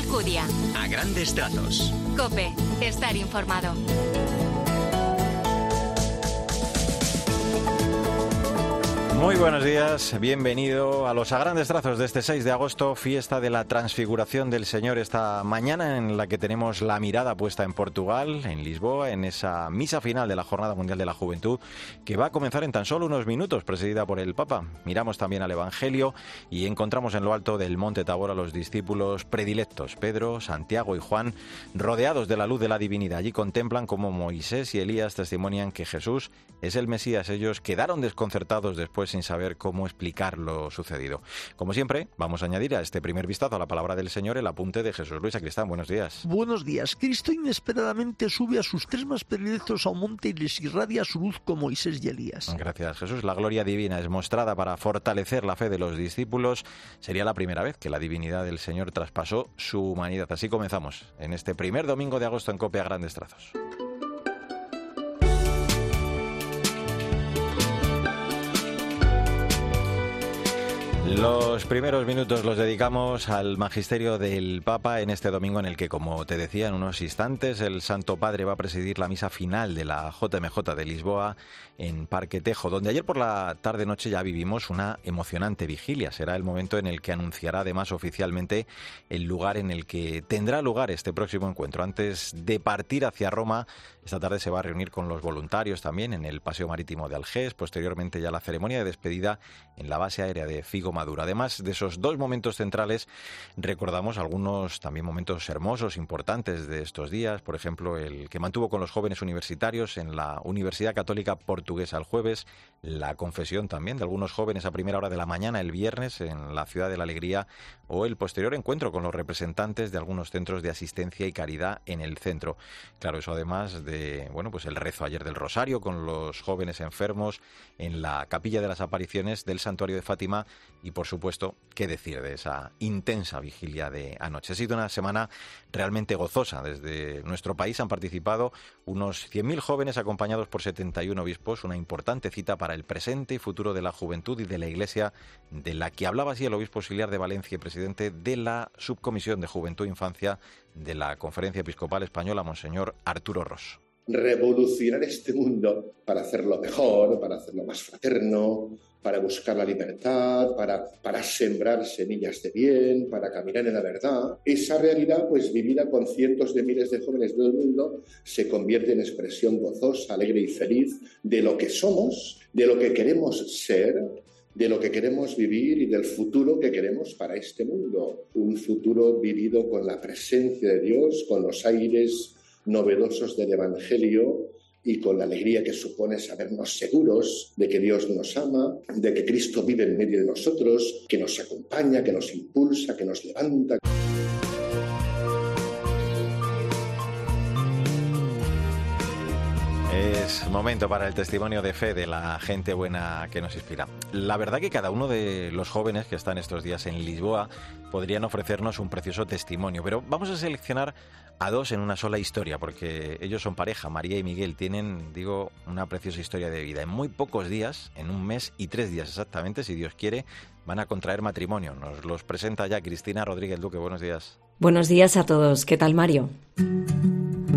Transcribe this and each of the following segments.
Alcudia. A grandes trazos. Cope, estar informado. Muy buenos días, bienvenido a los a grandes trazos de este 6 de agosto, fiesta de la transfiguración del Señor esta mañana en la que tenemos la mirada puesta en Portugal, en Lisboa, en esa misa final de la Jornada Mundial de la Juventud que va a comenzar en tan solo unos minutos, presidida por el Papa. Miramos también al Evangelio y encontramos en lo alto del Monte Tabor a los discípulos predilectos, Pedro, Santiago y Juan, rodeados de la luz de la divinidad. Allí contemplan cómo Moisés y Elías testimonian que Jesús es el Mesías. Ellos quedaron desconcertados después sin saber cómo explicar lo sucedido. Como siempre, vamos a añadir a este primer vistazo a la palabra del Señor el apunte de Jesús Luis Cristán. Buenos días. Buenos días. Cristo inesperadamente sube a sus tres más predilectos a un monte y les irradia su luz como Moisés y Elías. Gracias, Jesús. La gloria divina es mostrada para fortalecer la fe de los discípulos. Sería la primera vez que la divinidad del Señor traspasó su humanidad. Así comenzamos en este primer domingo de agosto en Copia Grandes Trazos. Los primeros minutos los dedicamos al magisterio del Papa en este domingo en el que, como te decía en unos instantes, el Santo Padre va a presidir la misa final de la JMJ de Lisboa en Parque Tejo, donde ayer por la tarde-noche ya vivimos una emocionante vigilia. Será el momento en el que anunciará además oficialmente el lugar en el que tendrá lugar este próximo encuentro. Antes de partir hacia Roma, esta tarde se va a reunir con los voluntarios también en el Paseo Marítimo de Algés, posteriormente ya la ceremonia de despedida en la base aérea de Figo Además de esos dos momentos centrales, recordamos algunos también momentos hermosos, importantes de estos días, por ejemplo, el que mantuvo con los jóvenes universitarios en la Universidad Católica Portuguesa el jueves, la confesión también de algunos jóvenes a primera hora de la mañana el viernes en la Ciudad de la Alegría o el posterior encuentro con los representantes de algunos centros de asistencia y caridad en el centro. Claro, eso además de, bueno, pues el rezo ayer del Rosario con los jóvenes enfermos en la Capilla de las Apariciones del Santuario de Fátima y por supuesto, qué decir de esa intensa vigilia de anoche. Ha sido una semana realmente gozosa. Desde nuestro país han participado unos 100.000 jóvenes acompañados por 71 obispos, una importante cita para el presente y futuro de la juventud y de la Iglesia, de la que hablaba así el obispo auxiliar de Valencia y presidente de la Subcomisión de Juventud e Infancia de la Conferencia Episcopal Española, Monseñor Arturo Ross revolucionar este mundo para hacerlo mejor, para hacerlo más fraterno, para buscar la libertad, para, para sembrar semillas de bien, para caminar en la verdad. Esa realidad, pues vivida con cientos de miles de jóvenes del mundo, se convierte en expresión gozosa, alegre y feliz de lo que somos, de lo que queremos ser, de lo que queremos vivir y del futuro que queremos para este mundo. Un futuro vivido con la presencia de Dios, con los aires novedosos del Evangelio y con la alegría que supone sabernos seguros de que Dios nos ama, de que Cristo vive en medio de nosotros, que nos acompaña, que nos impulsa, que nos levanta. Momento para el testimonio de fe de la gente buena que nos inspira. La verdad que cada uno de los jóvenes que están estos días en Lisboa podrían ofrecernos un precioso testimonio, pero vamos a seleccionar a dos en una sola historia, porque ellos son pareja, María y Miguel, tienen, digo, una preciosa historia de vida. En muy pocos días, en un mes y tres días exactamente, si Dios quiere, van a contraer matrimonio. Nos los presenta ya Cristina Rodríguez Duque. Buenos días. Buenos días a todos. ¿Qué tal, Mario?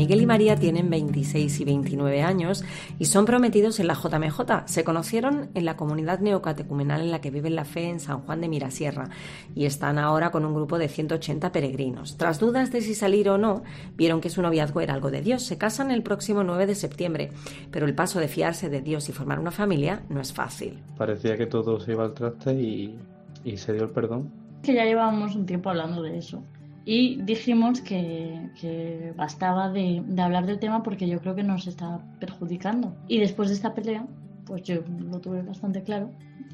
Miguel y María tienen 26 y 29 años y son prometidos en la JMJ. Se conocieron en la comunidad neocatecumenal en la que viven la fe en San Juan de Mirasierra y están ahora con un grupo de 180 peregrinos. Tras dudas de si salir o no, vieron que su noviazgo era algo de Dios. Se casan el próximo 9 de septiembre, pero el paso de fiarse de Dios y formar una familia no es fácil. Parecía que todo se iba al traste y, y se dio el perdón. Que ya llevábamos un tiempo hablando de eso y dijimos que, bastaba de, hablar del tema porque yo creo que nos está perjudicando. Y después de esta pelea, pues yo lo tuve bastante claro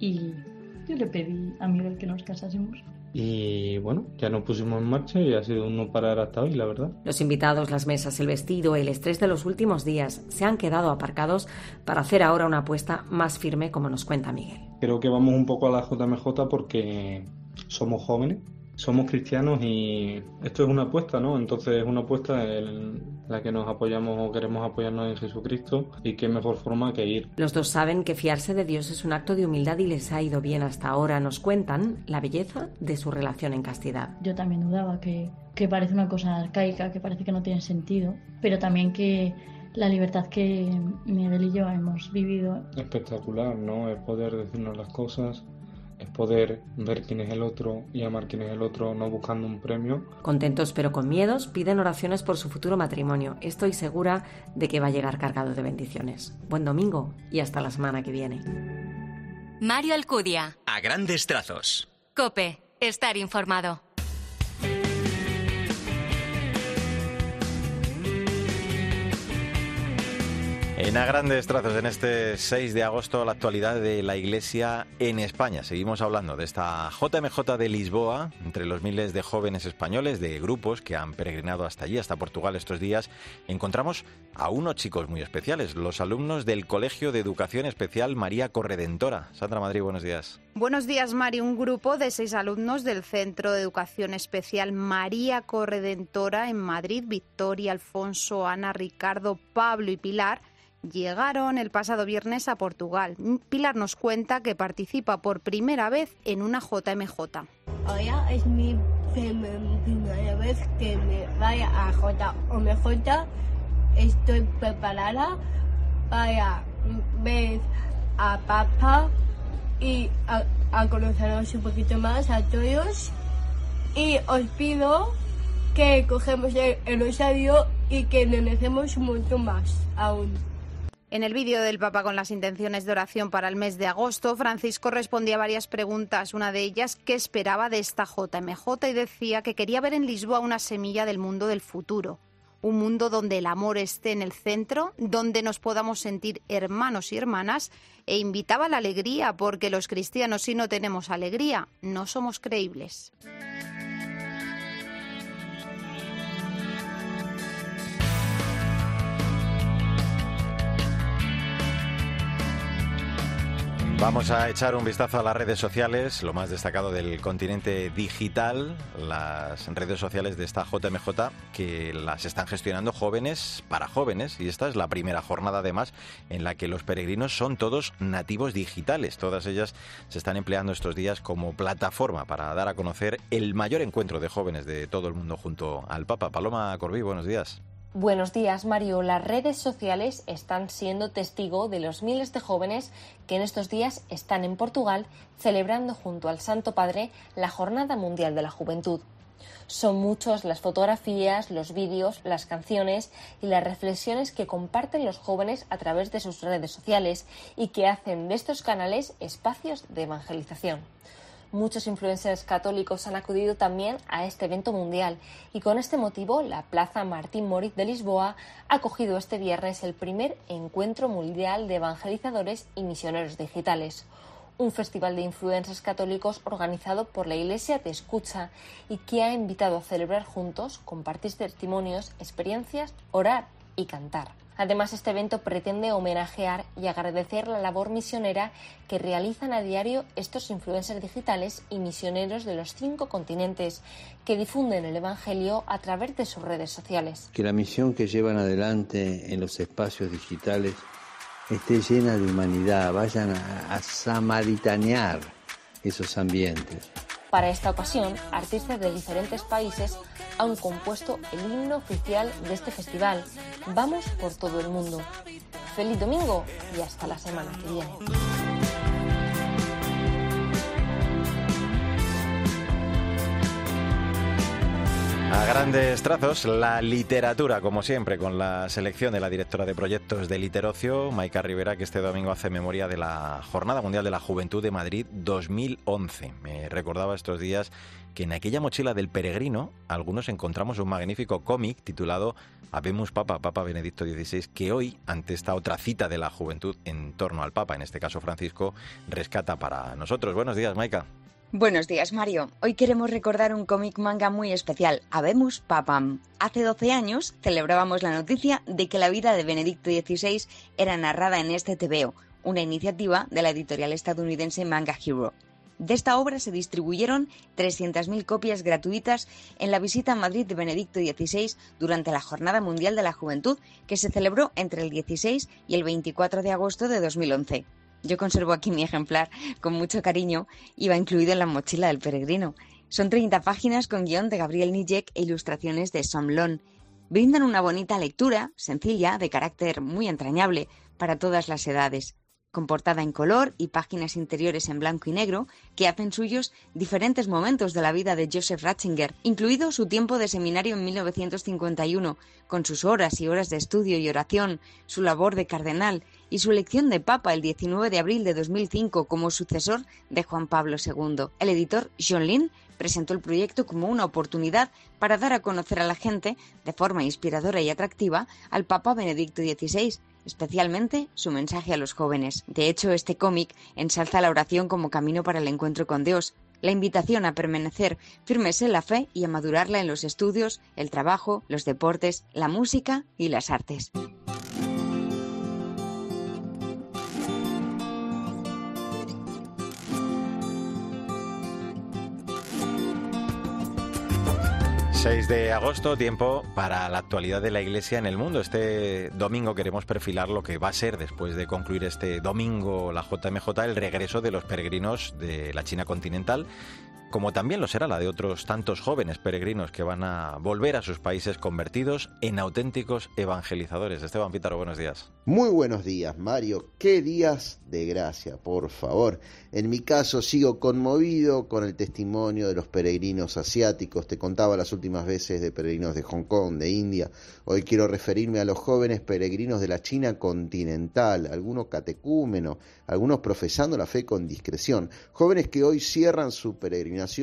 y yo le pedí a Miguel que nos casásemos. Y bueno, ya nos pusimos en marcha y ha sido un no parar hasta hoy, la verdad. Los invitados, las mesas, el vestido, el estrés de los últimos días se han quedado aparcados para hacer ahora una apuesta más firme, como nos cuenta Miguel. Creo que vamos un poco a la JMJ porque somos jóvenes somos cristianos y esto es una apuesta, ¿no? Entonces es una apuesta en la que nos apoyamos o queremos apoyarnos en Jesucristo y qué mejor forma que ir. Los dos saben que fiarse de Dios es un acto de humildad y les ha ido bien hasta ahora. Nos cuentan la belleza de su relación en castidad. Yo también dudaba que, que parece una cosa arcaica, que parece que no tiene sentido, pero también que la libertad que Miguel y yo hemos vivido. Espectacular, ¿no? El poder decirnos las cosas, es poder ver quién es el otro y amar quién es el otro, no buscando un premio. Contentos pero con miedos, piden oraciones por su futuro matrimonio. Estoy segura de que va a llegar cargado de bendiciones. Buen domingo y hasta la semana que viene. Mario Alcudia. A grandes trazos. Cope. Estar informado. En a grandes trazos, en este 6 de agosto, la actualidad de la Iglesia en España. Seguimos hablando de esta JMJ de Lisboa, entre los miles de jóvenes españoles, de grupos que han peregrinado hasta allí, hasta Portugal estos días. Encontramos a unos chicos muy especiales, los alumnos del Colegio de Educación Especial María Corredentora. Sandra Madrid, buenos días. Buenos días, Mari. Un grupo de seis alumnos del Centro de Educación Especial María Corredentora en Madrid, Victoria, Alfonso, Ana, Ricardo, Pablo y Pilar, llegaron el pasado viernes a Portugal. Pilar nos cuenta que participa por primera vez en una JMJ. Hoy es mi primera vez que me vaya a JMJ. Estoy preparada para ver a papá y a, a conocernos un poquito más a todos. Y os pido que cogemos el, el rosario y que le necemos un montón más aún. En el vídeo del Papa con las intenciones de oración para el mes de agosto, Francisco respondía a varias preguntas. Una de ellas, ¿qué esperaba de esta JMJ? Y decía que quería ver en Lisboa una semilla del mundo del futuro. Un mundo donde el amor esté en el centro, donde nos podamos sentir hermanos y hermanas, e invitaba la alegría, porque los cristianos, si no tenemos alegría, no somos creíbles. Vamos a echar un vistazo a las redes sociales, lo más destacado del continente digital, las redes sociales de esta JMJ que las están gestionando jóvenes para jóvenes y esta es la primera jornada además en la que los peregrinos son todos nativos digitales. Todas ellas se están empleando estos días como plataforma para dar a conocer el mayor encuentro de jóvenes de todo el mundo junto al Papa. Paloma Corbí, buenos días. Buenos días, Mario. Las redes sociales están siendo testigo de los miles de jóvenes que en estos días están en Portugal celebrando junto al Santo Padre la Jornada Mundial de la Juventud. Son muchos las fotografías, los vídeos, las canciones y las reflexiones que comparten los jóvenes a través de sus redes sociales y que hacen de estos canales espacios de evangelización. Muchos influencers católicos han acudido también a este evento mundial y con este motivo la Plaza Martín Moritz de Lisboa ha acogido este viernes el primer encuentro mundial de evangelizadores y misioneros digitales un festival de influencers católicos organizado por la Iglesia Te Escucha y que ha invitado a celebrar juntos, compartir testimonios, experiencias, orar y cantar. Además, este evento pretende homenajear y agradecer la labor misionera que realizan a diario estos influencers digitales y misioneros de los cinco continentes que difunden el Evangelio a través de sus redes sociales. Que la misión que llevan adelante en los espacios digitales esté llena de humanidad, vayan a, a samaritanear esos ambientes. Para esta ocasión, artistas de diferentes países han compuesto el himno oficial de este festival. Vamos por todo el mundo. Feliz domingo y hasta la semana que viene. Grandes trazos, la literatura, como siempre, con la selección de la directora de proyectos de Literocio, Maika Rivera, que este domingo hace memoria de la Jornada Mundial de la Juventud de Madrid 2011. Me recordaba estos días que en aquella mochila del peregrino algunos encontramos un magnífico cómic titulado Habemus Papa, Papa Benedicto XVI, que hoy, ante esta otra cita de la juventud en torno al Papa, en este caso Francisco, rescata para nosotros. Buenos días, Maika. Buenos días, Mario. Hoy queremos recordar un cómic manga muy especial, Habemus Papam. Hace 12 años celebrábamos la noticia de que la vida de Benedicto XVI era narrada en este TVO, una iniciativa de la editorial estadounidense Manga Hero. De esta obra se distribuyeron 300.000 copias gratuitas en la visita a Madrid de Benedicto XVI durante la Jornada Mundial de la Juventud, que se celebró entre el 16 y el 24 de agosto de 2011. Yo conservo aquí mi ejemplar con mucho cariño y va incluido en la mochila del peregrino. Son 30 páginas con guion de Gabriel Nijek e ilustraciones de Somlon. Brindan una bonita lectura, sencilla, de carácter muy entrañable para todas las edades con portada en color y páginas interiores en blanco y negro, que hacen suyos diferentes momentos de la vida de Joseph Ratzinger, incluido su tiempo de seminario en 1951, con sus horas y horas de estudio y oración, su labor de cardenal y su elección de papa el 19 de abril de 2005 como sucesor de Juan Pablo II. El editor John Lynn presentó el proyecto como una oportunidad para dar a conocer a la gente, de forma inspiradora y atractiva, al Papa Benedicto XVI, especialmente su mensaje a los jóvenes. De hecho, este cómic ensalza la oración como camino para el encuentro con Dios, la invitación a permanecer firmes en la fe y a madurarla en los estudios, el trabajo, los deportes, la música y las artes. 6 de agosto, tiempo para la actualidad de la Iglesia en el mundo. Este domingo queremos perfilar lo que va a ser, después de concluir este domingo la JMJ, el regreso de los peregrinos de la China continental como también lo será la de otros tantos jóvenes peregrinos que van a volver a sus países convertidos en auténticos evangelizadores. Esteban Pítaro, buenos días. Muy buenos días, Mario. Qué días de gracia, por favor. En mi caso sigo conmovido con el testimonio de los peregrinos asiáticos. Te contaba las últimas veces de peregrinos de Hong Kong, de India. Hoy quiero referirme a los jóvenes peregrinos de la China continental, algunos catecúmenos, algunos profesando la fe con discreción. Jóvenes que hoy cierran su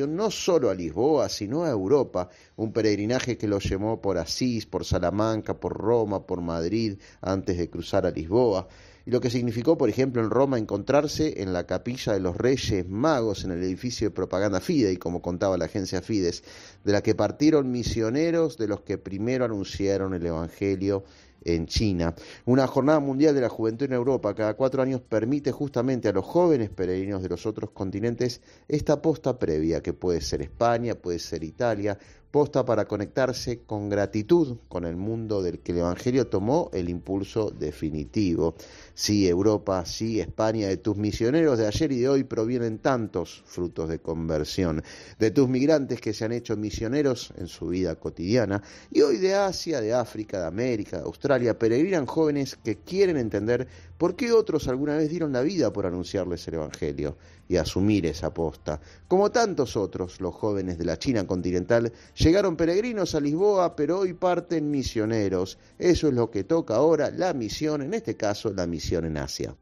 no solo a Lisboa, sino a Europa, un peregrinaje que lo llevó por Asís, por Salamanca, por Roma, por Madrid, antes de cruzar a Lisboa. Y lo que significó, por ejemplo, en Roma encontrarse en la capilla de los Reyes Magos, en el edificio de propaganda Fidei, como contaba la agencia Fides, de la que partieron misioneros de los que primero anunciaron el Evangelio en China. Una jornada mundial de la juventud en Europa cada cuatro años permite justamente a los jóvenes peregrinos de los otros continentes esta posta previa, que puede ser España, puede ser Italia, posta para conectarse con gratitud con el mundo del que el Evangelio tomó el impulso definitivo. Sí, Europa, sí, España, de tus misioneros de ayer y de hoy provienen tantos frutos de conversión, de tus migrantes que se han hecho misioneros en su vida cotidiana, y hoy de Asia, de África, de América, de Australia, peregrinan jóvenes que quieren entender por qué otros alguna vez dieron la vida por anunciarles el Evangelio y asumir esa posta. Como tantos otros, los jóvenes de la China continental llegaron peregrinos a Lisboa, pero hoy parten misioneros. Eso es lo que toca ahora la misión, en este caso la misión en Asia.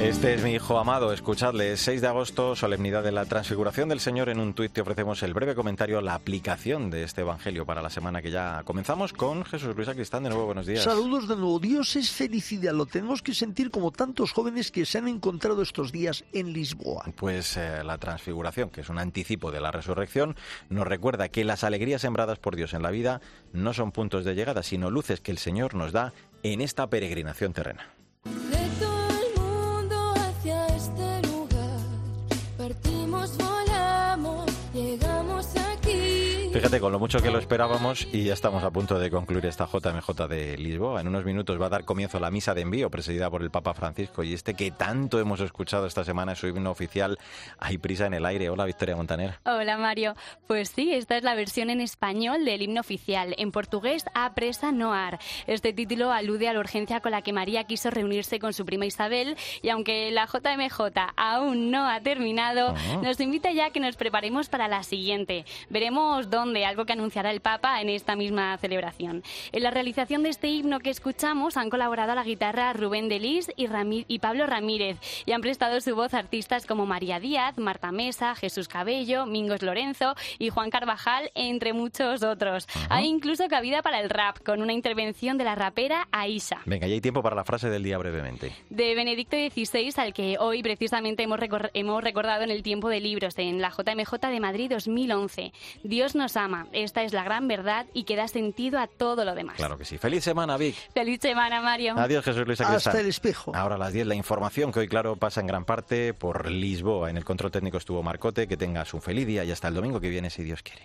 Este es mi hijo amado, escuchadle. 6 de agosto, solemnidad de la transfiguración del Señor. En un tuit te ofrecemos el breve comentario, la aplicación de este evangelio para la semana que ya comenzamos con Jesús Luis Acristán. De nuevo, buenos días. Saludos de nuevo. Dios es felicidad. Lo tenemos que sentir como tantos jóvenes que se han encontrado estos días en Lisboa. Pues eh, la transfiguración, que es un anticipo de la resurrección, nos recuerda que las alegrías sembradas por Dios en la vida no son puntos de llegada, sino luces que el Señor nos da en esta peregrinación terrena. Fíjate, con lo mucho que lo esperábamos y ya estamos a punto de concluir esta JMJ de Lisboa. En unos minutos va a dar comienzo la misa de envío presidida por el Papa Francisco y este que tanto hemos escuchado esta semana es su himno oficial Hay prisa en el aire. Hola Victoria Montaner. Hola Mario. Pues sí, esta es la versión en español del himno oficial. En portugués, A presa no ar. Este título alude a la urgencia con la que María quiso reunirse con su prima Isabel y aunque la JMJ aún no ha terminado, ah. nos invita ya a que nos preparemos para la siguiente. Veremos de algo que anunciará el Papa en esta misma celebración. En la realización de este himno que escuchamos han colaborado a la guitarra Rubén Delis y, y Pablo Ramírez y han prestado su voz artistas como María Díaz, Marta Mesa, Jesús Cabello, Mingos Lorenzo y Juan Carvajal, entre muchos otros. Hay incluso cabida para el rap, con una intervención de la rapera Aisha. Venga, ya hay tiempo para la frase del día brevemente. De Benedicto XVI, al que hoy precisamente hemos, hemos recordado en el tiempo de libros, en la JMJ de Madrid 2011. Dios nos ama. Esta es la gran verdad y que da sentido a todo lo demás. Claro que sí. Feliz semana, Vic. Feliz semana, Mario. Adiós, Jesús Luis Hasta el espejo. Ahora a las 10 la información que hoy, claro, pasa en gran parte por Lisboa. En el control técnico estuvo Marcote. Que tengas un feliz día y hasta el domingo que viene, si Dios quiere.